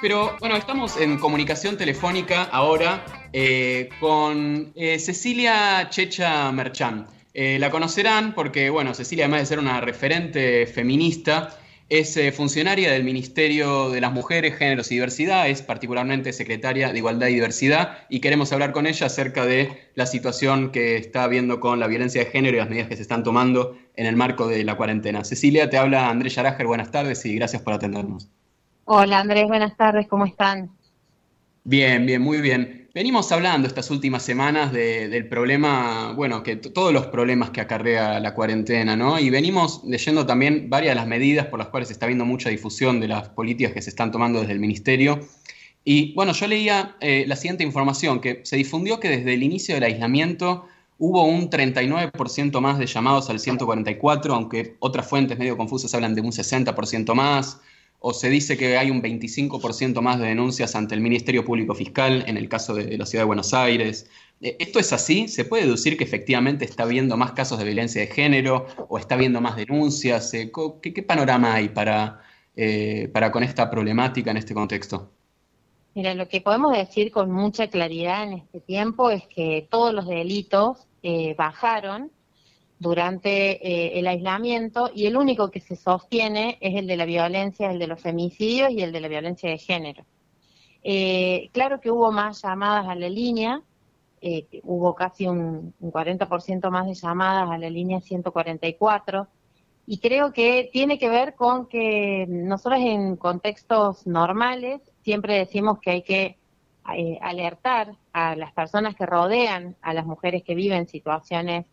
Pero bueno, estamos en comunicación telefónica ahora eh, con eh, Cecilia Checha Merchán. Eh, la conocerán porque, bueno, Cecilia, además de ser una referente feminista, es funcionaria del Ministerio de las Mujeres, Géneros y Diversidad, es particularmente secretaria de Igualdad y Diversidad y queremos hablar con ella acerca de la situación que está habiendo con la violencia de género y las medidas que se están tomando en el marco de la cuarentena. Cecilia, te habla Andrés Yarajer, buenas tardes y gracias por atendernos. Hola Andrés, buenas tardes, ¿cómo están? Bien, bien, muy bien. Venimos hablando estas últimas semanas del problema, bueno, que todos los problemas que acarrea la cuarentena, ¿no? Y venimos leyendo también varias de las medidas por las cuales se está viendo mucha difusión de las políticas que se están tomando desde el Ministerio. Y bueno, yo leía eh, la siguiente información, que se difundió que desde el inicio del aislamiento hubo un 39% más de llamados al 144, aunque otras fuentes medio confusas hablan de un 60% más o se dice que hay un 25% más de denuncias ante el Ministerio Público Fiscal en el caso de la Ciudad de Buenos Aires. Eh, ¿Esto es así? ¿Se puede deducir que efectivamente está habiendo más casos de violencia de género o está habiendo más denuncias? Eh, ¿Qué, panorama hay para, eh, para con esta problemática en este contexto? Mira, lo que podemos decir con mucha claridad en este tiempo es que todos los delitos bajaron durante eh, el aislamiento y el único que se sostiene es el de la violencia, el de los femicidios y el de la violencia de género. Eh, claro que hubo más llamadas a la línea, eh, hubo casi un, un 40% más de llamadas a la línea 144 y creo que tiene que ver con que nosotros en contextos normales siempre decimos que hay que alertar a las personas que rodean a las mujeres que viven situaciones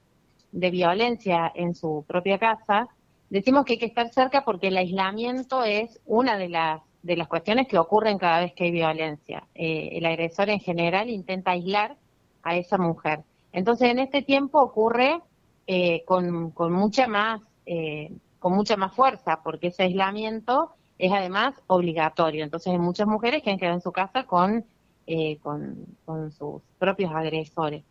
de violencia en su propia casa, decimos que hay que estar cerca porque el aislamiento es una de las, de las cuestiones que ocurren cada vez que hay violencia. Eh, el agresor en general intenta aislar a esa mujer. Entonces, en este tiempo ocurre eh, con, con, mucha más, eh, con mucha más fuerza, porque ese aislamiento es además obligatorio. Entonces, hay muchas mujeres que han quedado en su casa con, con, con sus propios agresores.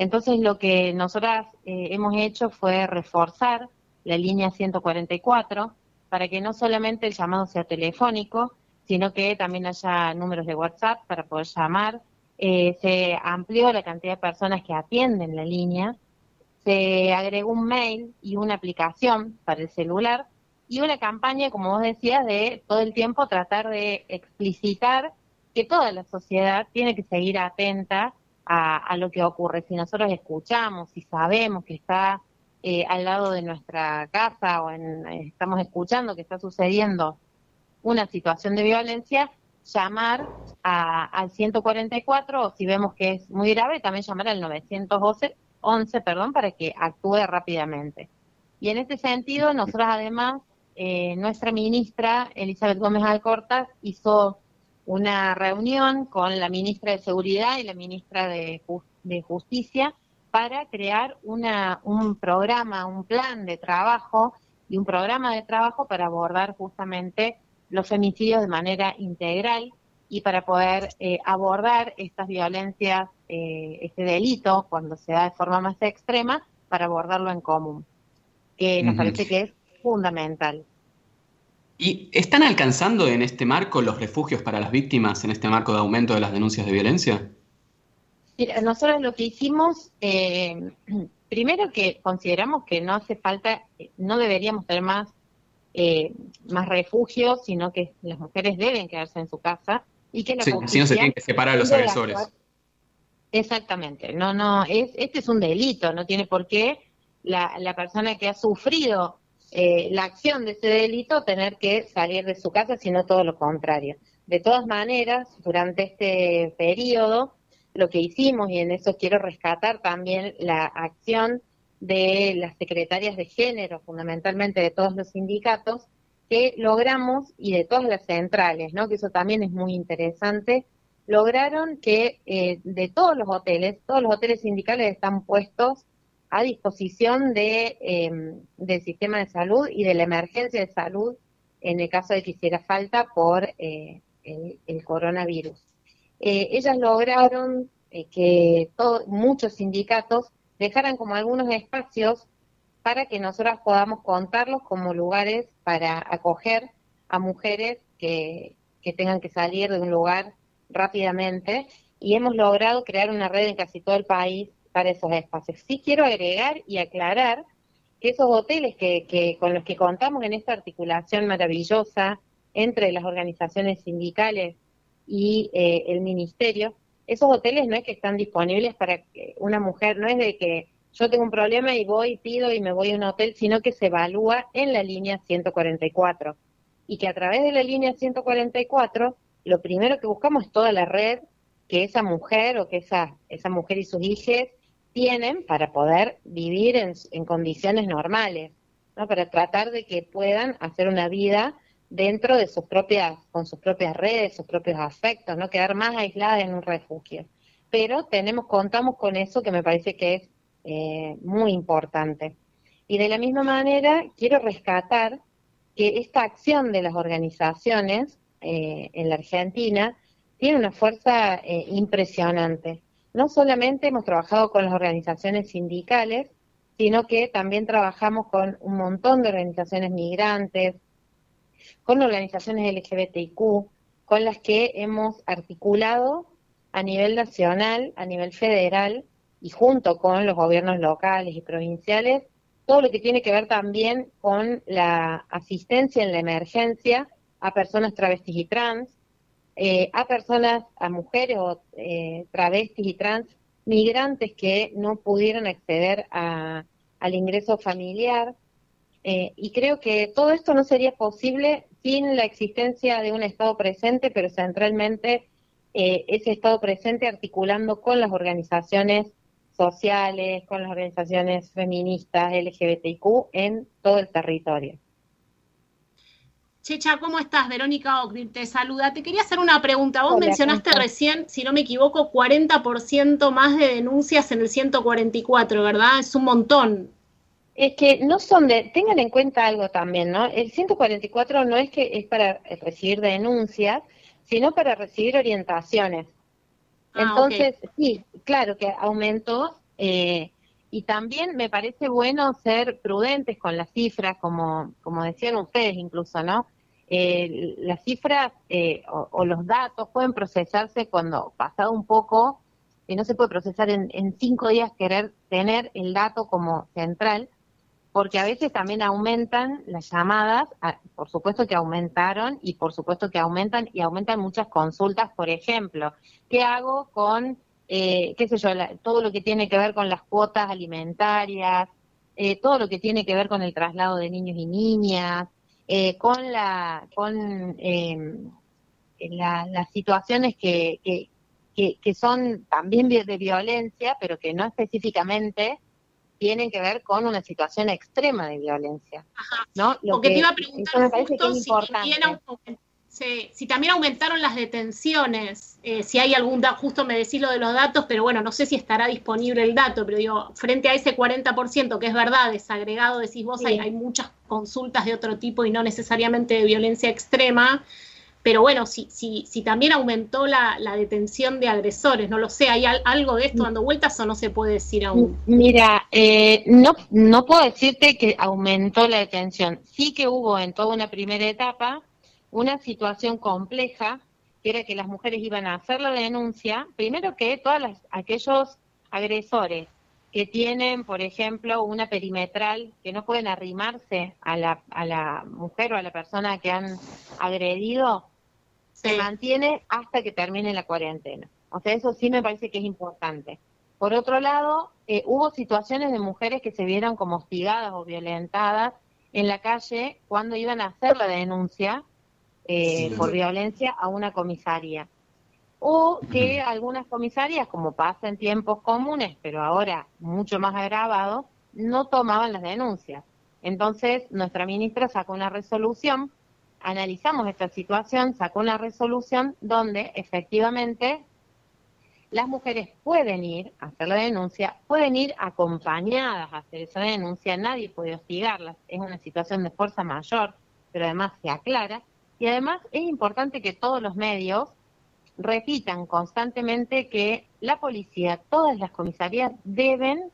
Entonces lo que nosotras eh, hemos hecho fue reforzar la línea 144 para que no solamente el llamado sea telefónico, sino que también haya números de WhatsApp para poder llamar. Eh, se amplió la cantidad de personas que atienden la línea, se agregó un mail y una aplicación para el celular y una campaña, como vos decías, de todo el tiempo tratar de explicitar que toda la sociedad tiene que seguir atenta a, lo que ocurre. Si nosotros escuchamos, y sabemos que está eh, al lado de nuestra casa o en, estamos escuchando que está sucediendo una situación de violencia, llamar al 144 o si vemos que es muy grave, también llamar al 911 11, perdón, para que actúe rápidamente. Y en este sentido, nosotros además, eh, nuestra ministra Elizabeth Gómez Alcorta hizo una reunión con la ministra de Seguridad y la ministra de, Justicia para crear una, un programa, un plan de trabajo y un programa de trabajo para abordar justamente los femicidios de manera integral y para poder eh, abordar estas violencias, eh, este delito, cuando se da de forma más extrema, para abordarlo en común, que nos parece que es fundamental. ¿Y están alcanzando en este marco los refugios para las víctimas, en este marco de aumento de las denuncias de violencia? Mira, nosotros lo que hicimos, eh, primero que consideramos que no hace falta, no deberíamos tener más, eh, más refugios, sino que las mujeres deben quedarse en su casa y que la sí, si no se tienen que separar a los agresores. Exactamente, no, no, es, este es un delito, no tiene por qué la, la persona que ha sufrido eh, la acción de ese delito tener que salir de su casa, sino todo lo contrario. De todas maneras, durante este periodo, lo que hicimos, y en eso quiero rescatar también la acción de las secretarias de género, fundamentalmente de todos los sindicatos, que logramos, y de todas las centrales, ¿no? que eso también es muy interesante, lograron que eh, de todos los hoteles, todos los hoteles sindicales están puestos a disposición de, em, del sistema de salud y de la emergencia de salud en el caso de que hiciera falta por eh, el, coronavirus. Eh, ellas lograron eh, que muchos sindicatos dejaran como algunos espacios para que nosotras podamos contarlos como lugares para acoger a mujeres que, que tengan que salir de un lugar rápidamente y hemos logrado crear una red en casi todo el país para esos espacios. Sí quiero agregar y aclarar que esos hoteles que, con los que contamos en esta articulación maravillosa entre las organizaciones sindicales y eh, el ministerio, esos hoteles no es que están disponibles para que una mujer, no es de que yo tengo un problema y voy, pido y me voy a un hotel, sino que se evalúa en la línea 144. Y que a través de la línea 144, lo primero que buscamos es toda la red que esa mujer o que esa, esa mujer y sus hijos tienen para poder vivir en, en condiciones normales, ¿no? para tratar de que puedan hacer una vida dentro de sus propias, con sus propias redes, sus propios afectos, no quedar más aisladas en un refugio. Pero tenemos, contamos con eso que me parece que es eh, muy importante. Y de la misma manera, quiero rescatar que esta acción de las organizaciones eh, en la Argentina tiene una fuerza eh, impresionante. No solamente hemos trabajado con las organizaciones sindicales, sino que también trabajamos con un montón de organizaciones migrantes, con organizaciones LGBTIQ, con las que hemos articulado a nivel nacional, a nivel federal y junto con los gobiernos locales y provinciales, todo lo que tiene que ver también con la asistencia en la emergencia a personas travestis y trans, eh, a personas, a mujeres o eh, travestis y trans migrantes que no pudieron acceder al ingreso familiar. Eh, y creo que todo esto no sería posible sin la existencia de un Estado presente, pero centralmente ese Estado presente articulando con las organizaciones sociales, con las organizaciones feministas, LGBTIQ en todo el territorio. Checha, ¿cómo estás? Verónica Ockril te saluda. Te quería hacer una pregunta. Vos mencionaste recién, si no me equivoco, 40% más de denuncias en el 144, ¿verdad? Es un montón. Es que no son de, tengan en cuenta algo también, ¿no? El 144 no es que es para recibir denuncias, sino para recibir orientaciones. Ah, Entonces, sí, claro que aumentó eh, y también me parece bueno ser prudentes con las cifras, como, como decían ustedes incluso, ¿no? Eh, las cifras eh, o, los datos pueden procesarse cuando pasado un poco, y no se puede procesar en, en cinco días querer tener el dato como central, porque a veces también aumentan las llamadas, por supuesto que aumentaron y por supuesto que aumentan y aumentan muchas consultas, por ejemplo, ¿qué hago con eh, qué sé yo, todo lo que tiene que ver con las cuotas alimentarias, eh, todo lo que tiene que ver con el traslado de niños y niñas, eh, con la con em, las situaciones que, que, que, son también de violencia, pero que no específicamente tienen que ver con una situación extrema de violencia. ¿no? Lo Porque te iba a preguntar justo si si también aumentaron las detenciones, eh, si hay algún dato, justo me decís lo de los datos, pero bueno, no sé si estará disponible el dato, pero digo, frente a ese 40% que es verdad, desagregado, decís vos, hay, hay, muchas consultas de otro tipo y no necesariamente de violencia extrema, pero bueno, si, si, si también aumentó la, detención de agresores, no lo sé, ¿hay algo de esto dando vueltas o no se puede decir aún? Mira, eh, no, no puedo decirte que aumentó la detención, sí que hubo en toda una primera etapa, una situación compleja, que era que las mujeres iban a hacer la denuncia, primero que todos aquellos agresores que tienen, por ejemplo, una perimetral, que no pueden arrimarse a la, a la mujer o a la persona que han agredido, se mantiene hasta que termine la cuarentena. O sea, eso sí me parece que es importante. Por otro lado, eh, hubo situaciones de mujeres que se vieron como hostigadas o violentadas en la calle cuando iban a hacer la denuncia eh, por violencia a una comisaría. O que algunas comisarias, como pasa en tiempos comunes, pero ahora mucho más agravado, no tomaban las denuncias. Entonces, nuestra ministra sacó una resolución, analizamos esta situación, sacó una resolución donde efectivamente las mujeres pueden ir a hacer la denuncia, pueden ir acompañadas a hacer esa denuncia, nadie puede hostigarlas, es una situación de fuerza mayor, pero además se aclara, y además es importante que todos los medios repitan constantemente que la policía, todas las comisarías deben,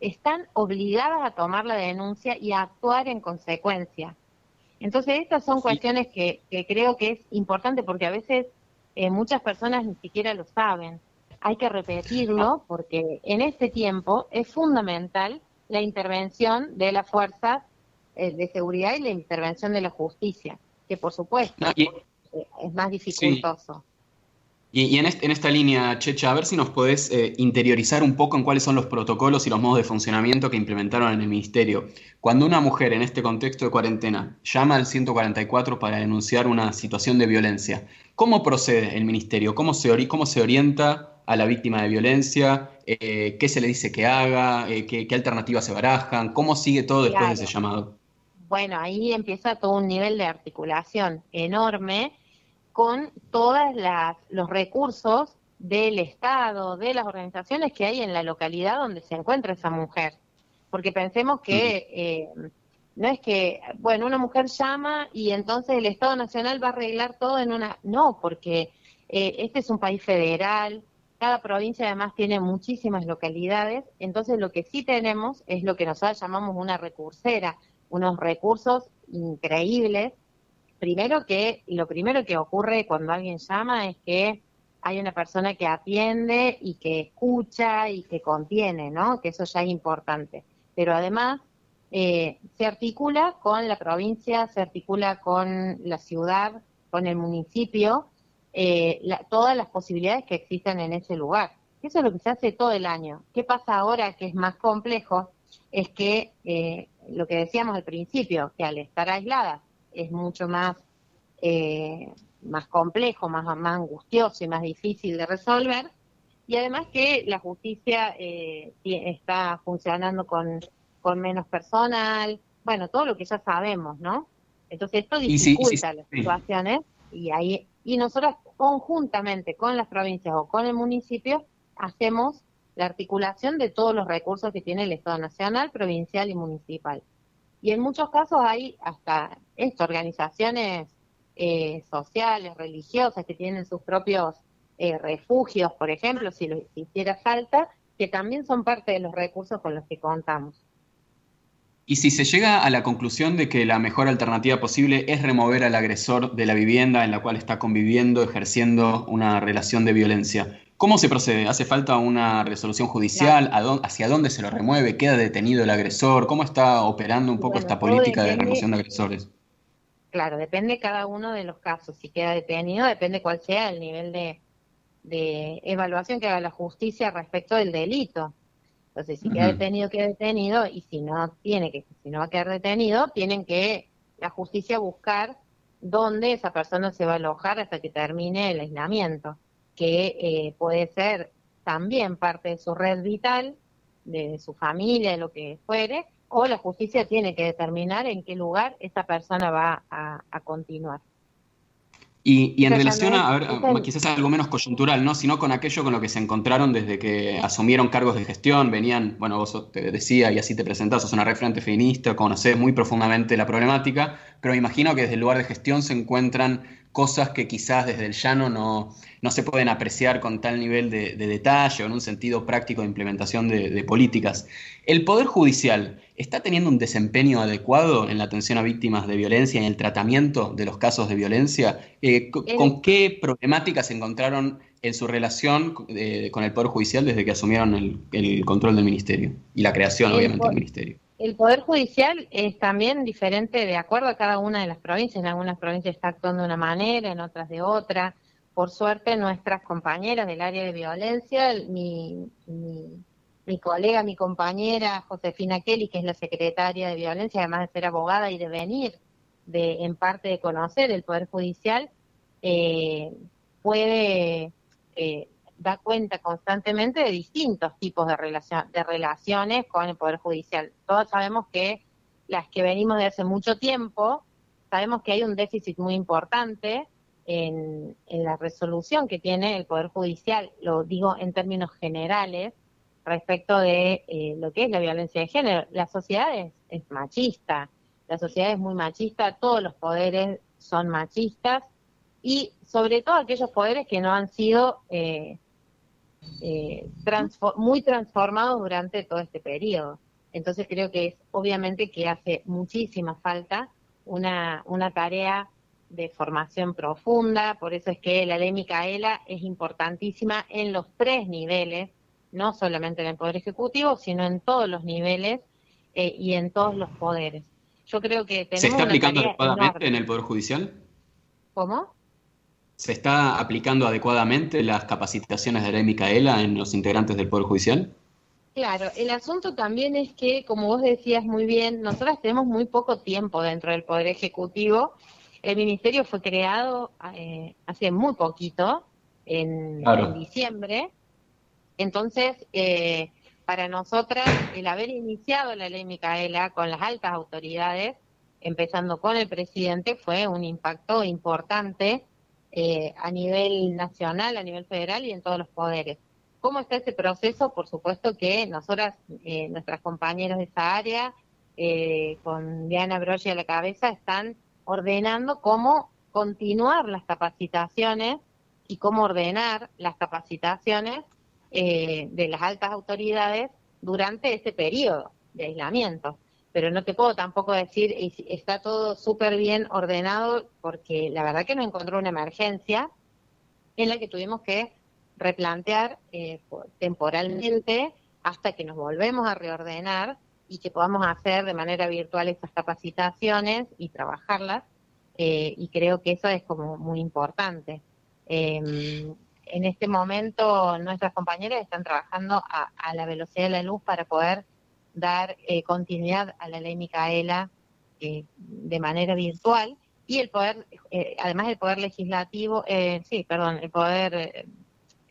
están obligadas a tomar la denuncia y a actuar en consecuencia. Entonces, estas son cuestiones que, creo que es importante porque a veces eh, muchas personas ni siquiera lo saben. Hay que repetirlo porque en este tiempo es fundamental la intervención de las fuerzas eh, de seguridad y la intervención de la justicia, que por supuesto es más dificultoso. Y, en, esta línea, Checha, a ver si nos podés eh, interiorizar un poco en cuáles son los protocolos y los modos de funcionamiento que implementaron en el Ministerio. Cuando una mujer en este contexto de cuarentena llama al 144 para denunciar una situación de violencia, ¿cómo procede el Ministerio? ¿Cómo se, cómo se orienta a la víctima de violencia? Eh, ¿Qué se le dice que haga? Eh, qué, alternativas se barajan? ¿Cómo sigue todo después de ese llamado? Bueno, ahí empieza todo un nivel de articulación enorme con todos los recursos del Estado, de las organizaciones que hay en la localidad donde se encuentra esa mujer. Porque pensemos que eh, no es que, bueno, una mujer llama y entonces el Estado Nacional va a arreglar todo en una... No, porque eh, este es un país federal, cada provincia además tiene muchísimas localidades, entonces lo que sí tenemos es lo que nosotros llamamos una recursera, unos recursos increíbles primero que lo primero que ocurre cuando alguien llama es que hay una persona que atiende y que escucha y que contiene, ¿no? Que eso ya es importante. Pero además eh, se articula con la provincia, se articula con la ciudad, con el municipio, eh, todas las posibilidades que existen en ese lugar. Eso es lo que se hace todo el año. ¿Qué pasa ahora que es más complejo? Es que eh, lo que decíamos al principio, que al estar aisladas es mucho más, eh, más complejo, más, más angustioso y más difícil de resolver. Y además que la justicia eh, está funcionando con, con menos personal, bueno, todo lo que ya sabemos, ¿no? Entonces esto dificulta las situaciones y ahí y nosotros conjuntamente con las provincias o con el municipio hacemos la articulación de todos los recursos que tiene el Estado nacional, provincial y municipal. Y en muchos casos hay hasta organizaciones eh, sociales, religiosas, que tienen sus propios eh, refugios, por ejemplo, si lo hiciera falta, que también son parte de los recursos con los que contamos. Y si se llega a la conclusión de que la mejor alternativa posible es remover al agresor de la vivienda en la cual está conviviendo, ejerciendo una relación de violencia, ¿Cómo se procede? ¿Hace falta una resolución judicial? ¿Hacia dónde se lo remueve? ¿Queda detenido el agresor? ¿Cómo está operando un poco esta política de remoción de agresores? Claro, depende cada uno de los casos. Si queda detenido, depende cuál sea el nivel de, evaluación que haga la justicia respecto del delito. Entonces, si queda detenido, queda detenido, y si no tiene que, si no va a quedar detenido, tienen que la justicia buscar dónde esa persona se va a alojar hasta que termine el aislamiento que eh, puede ser también parte de su red vital, de su familia, de lo que fuere, o la justicia tiene que determinar en qué lugar esa persona va a continuar. Y, en relación a, a ver, quizás algo menos coyuntural, ¿no? Sino con aquello con lo que se encontraron desde que asumieron cargos de gestión, venían, bueno, vos te decía y así te presentás, sos una referente feminista, conocés muy profundamente la problemática, pero me imagino que desde el lugar de gestión se encuentran cosas que quizás desde el llano no, no se pueden apreciar con tal nivel de, detalle o en un sentido práctico de implementación de, políticas. ¿El Poder Judicial está teniendo un desempeño adecuado en la atención a víctimas de violencia y en el tratamiento de los casos de violencia? Eh, ¿Con qué problemáticas se encontraron en su relación eh, con el Poder Judicial desde que asumieron el, control del Ministerio y la creación, obviamente, del Ministerio? El Poder Judicial es también diferente de acuerdo a cada una de las provincias. En algunas provincias está actuando de una manera, en otras de otra. Por suerte, nuestras compañeras del área de violencia, mi, mi, colega, mi compañera Josefina Kelly, que es la secretaria de violencia, además de ser abogada y de venir, de en parte de conocer el Poder Judicial, eh, puede eh, da cuenta constantemente de distintos tipos de, relación, de relaciones con el Poder Judicial. Todos sabemos que las que venimos de hace mucho tiempo, sabemos que hay un déficit muy importante en, la resolución que tiene el Poder Judicial, lo digo en términos generales, respecto de eh, lo que es la violencia de género. La sociedad es, machista, la sociedad es muy machista, todos los poderes son machistas y sobre todo aquellos poderes que no han sido eh, eh, muy transformado durante todo este periodo. Entonces creo que es obviamente que hace muchísima falta una, una tarea de formación profunda, por eso es que la ley Micaela es importantísima en los tres niveles, no solamente en el Poder Ejecutivo, sino en todos los niveles eh, y en todos los poderes. Yo creo que tenemos ¿Se está aplicando adecuadamente en el Poder Judicial? ¿Cómo? ¿Se está aplicando adecuadamente las capacitaciones de la ley Micaela en los integrantes del Poder Judicial? Claro, el asunto también es que, como vos decías muy bien, nosotras tenemos muy poco tiempo dentro del Poder Ejecutivo. El ministerio fue creado eh, hace muy poquito, en, diciembre. Entonces, eh, para nosotras, el haber iniciado la ley Micaela con las altas autoridades, empezando con el presidente, fue un impacto importante eh, a nivel nacional, a nivel federal y en todos los poderes. ¿Cómo está ese proceso? Por supuesto que nosotras, eh, nuestras compañeras de esa área, eh, con Diana Broggi a la cabeza, están ordenando cómo continuar las capacitaciones y cómo ordenar las capacitaciones eh, de las altas autoridades durante ese periodo de aislamiento. Pero no te puedo tampoco decir, está todo súper bien ordenado, porque la verdad que no encontró una emergencia en la que tuvimos que replantear eh, temporalmente hasta que nos volvemos a reordenar y que podamos hacer de manera virtual esas capacitaciones y trabajarlas. Eh, y creo que eso es como muy importante. Em, en este momento nuestras compañeras están trabajando a, la velocidad de la luz para poder dar eh, continuidad a la ley Micaela de manera virtual y el poder, además del poder legislativo, sí, perdón, el poder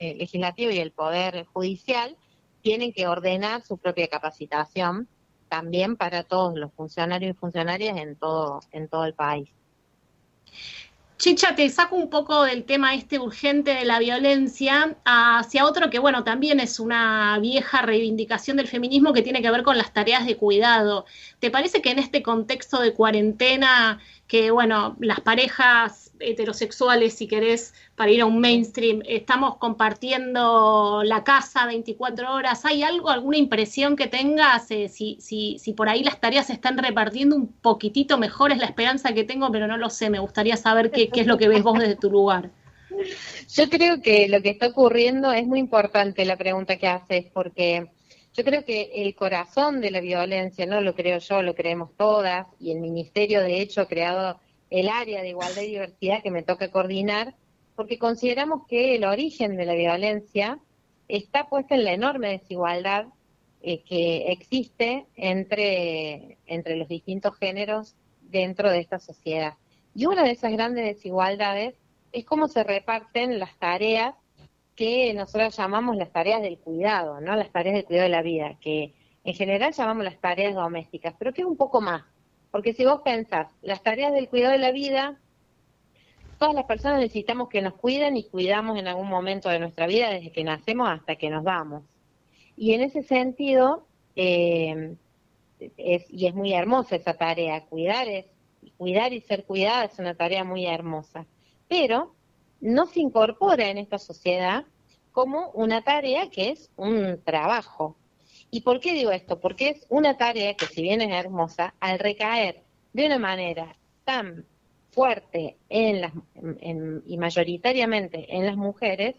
eh, legislativo y el Poder Judicial tienen que ordenar su propia capacitación también para todos los funcionarios y funcionarias en todo, en todo el país. Chicha, te saco un poco del tema este urgente de la violencia hacia otro que, bueno, también es una vieja reivindicación del feminismo que tiene que ver con las tareas de cuidado. ¿Te parece que en este contexto de cuarentena, que, bueno, las parejas heterosexuales, si querés, para ir a un mainstream, estamos compartiendo la casa 24 horas. ¿Hay algo, alguna impresión que tengas? Eh, si, si, si por ahí las tareas se están repartiendo un poquitito mejor, es la esperanza que tengo, pero no lo sé. Me gustaría saber qué, qué es lo que ves vos desde tu lugar. Yo creo que lo que está ocurriendo es muy importante la pregunta que haces, porque yo creo que el corazón de la violencia, no lo creo yo, lo creemos todas, y el ministerio de hecho ha creado el área de igualdad y diversidad que me toca coordinar, porque consideramos que el origen de la violencia está puesto en la enorme desigualdad eh, que existe entre, entre los distintos géneros dentro de esta sociedad. Y una de esas grandes desigualdades es cómo se reparten las tareas que nosotros llamamos las tareas del cuidado, ¿no? Las tareas del cuidado de la vida, que en general llamamos las tareas domésticas, pero que es un poco más. Porque si vos pensás, las tareas del cuidado de la vida, todas las personas necesitamos que nos cuiden y cuidamos en algún momento de nuestra vida, desde que nacemos hasta que nos vamos. Y en ese sentido, eh, es, y es muy hermosa esa tarea, cuidar es, cuidar y ser cuidada es una tarea muy hermosa, pero no se incorpora en esta sociedad como una tarea que es un trabajo, ¿Y por qué digo esto? Porque es una tarea que si bien es hermosa, al recaer de una manera tan fuerte en las, y mayoritariamente en las mujeres,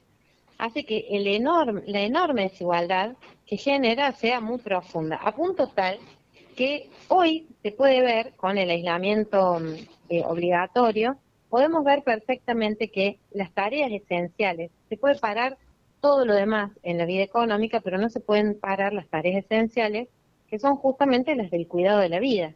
hace que el enorme, la enorme desigualdad que genera sea muy profunda, a punto tal que hoy se puede ver con el aislamiento eh, obligatorio, podemos ver perfectamente que las tareas esenciales se puede parar todo lo demás en la vida económica, pero no se pueden parar las tareas esenciales, que son justamente las del cuidado de la vida.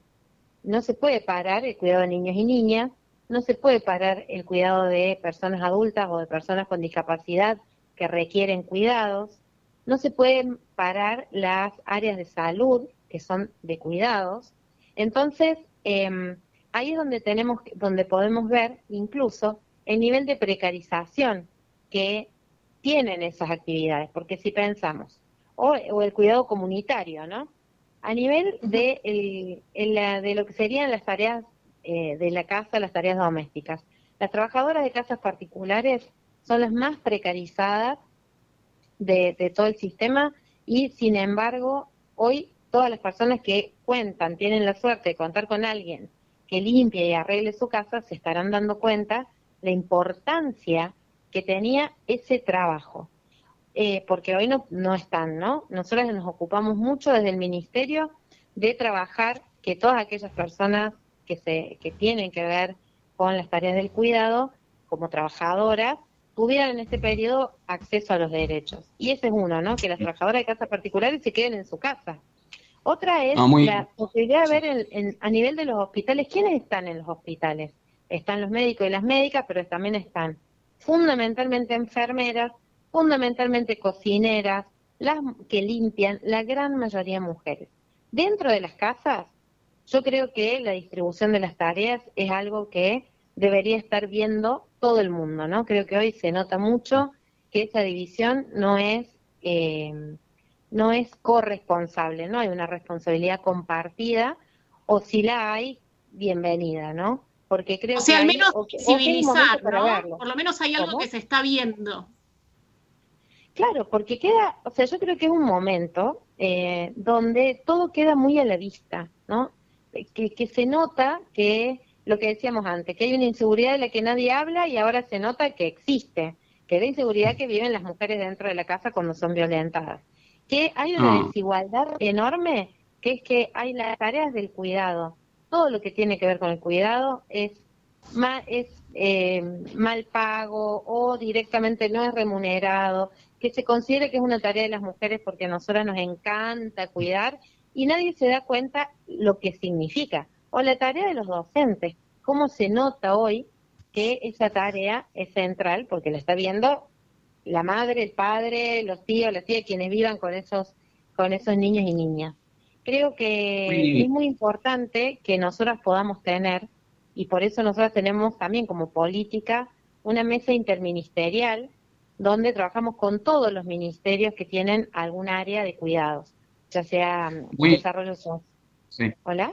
No se puede parar el cuidado de niños y niñas, no se puede parar el cuidado de personas adultas o de personas con discapacidad que requieren cuidados, no se pueden parar las áreas de salud que son de cuidados. Entonces, em, ahí es donde tenemos, donde podemos ver incluso el nivel de precarización que tienen esas actividades, porque si pensamos, o, el cuidado comunitario, ¿no? A nivel de, el, de lo que serían las tareas eh, de la casa, las tareas domésticas, las trabajadoras de casas particulares son las más precarizadas de, de todo el sistema y sin embargo hoy todas las personas que cuentan, tienen la suerte de contar con alguien que limpie y arregle su casa se estarán dando cuenta la importancia que tenía ese trabajo. Eh, porque hoy no, no están, ¿no? Nosotros nos ocupamos mucho desde el ministerio de trabajar que todas aquellas personas que, se, que tienen que ver con las tareas del cuidado, como trabajadoras, tuvieran en este periodo acceso a los derechos. Y ese es uno, ¿no? Que las trabajadoras de casas particulares se queden en su casa. Otra es ah, la posibilidad de ver a nivel de los hospitales, ¿quiénes están en los hospitales? Están los médicos y las médicas, pero también están fundamentalmente enfermeras, fundamentalmente cocineras, las que limpian, la gran mayoría mujeres. Dentro de las casas, yo creo que la distribución de las tareas es algo que debería estar viendo todo el mundo, ¿no? Creo que hoy se nota mucho que esa división no es eh, no es corresponsable, no hay una responsabilidad compartida, o si la hay, bienvenida, ¿no? Porque creo o sea, al menos civilizar, ¿no? Por lo menos hay algo que se está viendo. Claro, porque queda, o sea, yo creo que es un momento eh, donde todo queda muy a la vista, ¿no? Que, que se nota que lo que decíamos antes, que hay una inseguridad de la que nadie habla y ahora se nota que existe, que es la inseguridad que viven las mujeres dentro de la casa cuando son violentadas. Que hay una ah. desigualdad enorme, que es que hay las tareas del cuidado. Todo lo que tiene que ver con el cuidado es, mal, es eh, mal pago o directamente no es remunerado, que se considere que es una tarea de las mujeres porque a nosotras nos encanta cuidar y nadie se da cuenta lo que significa o la tarea de los docentes. ¿Cómo se nota hoy que esa tarea es central? Porque la está viendo la madre, el padre, los tíos, las tías, quienes vivan con esos, con esos niños y niñas. Creo que es muy importante que nosotras podamos tener, y por eso nosotras tenemos también como política una mesa interministerial donde trabajamos con todos los ministerios que tienen algún área de cuidados, ya sea desarrollo social. ¿Hola?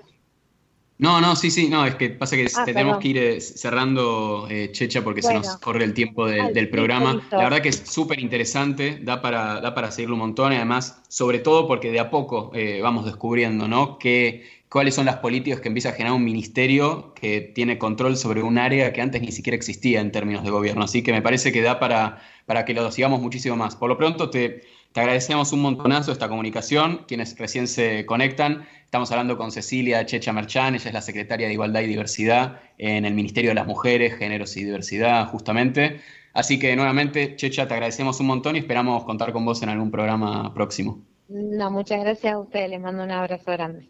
No, no, sí, sí, no, es que pasa que ah, tenemos que ir eh, cerrando, eh, Checha, porque se nos corre el tiempo del programa. La verdad que es súper interesante, da para, da para seguirlo un montón y además, sobre todo porque de a poco eh, vamos descubriendo, ¿no? Que, cuáles son las políticas que empieza a generar un ministerio que tiene control sobre un área que antes ni siquiera existía en términos de gobierno. Así que me parece que da para, para que lo sigamos muchísimo más. Por lo pronto, te, te agradecemos un montonazo esta comunicación, quienes recién se conectan. Estamos hablando con Cecilia Checha Merchan, ella es la secretaria de Igualdad y Diversidad en el Ministerio de las Mujeres, Géneros y Diversidad, justamente. Así que nuevamente, Checha, te agradecemos un montón y esperamos contar con vos en algún programa próximo. No, muchas gracias a ustedes, les mando un abrazo grande.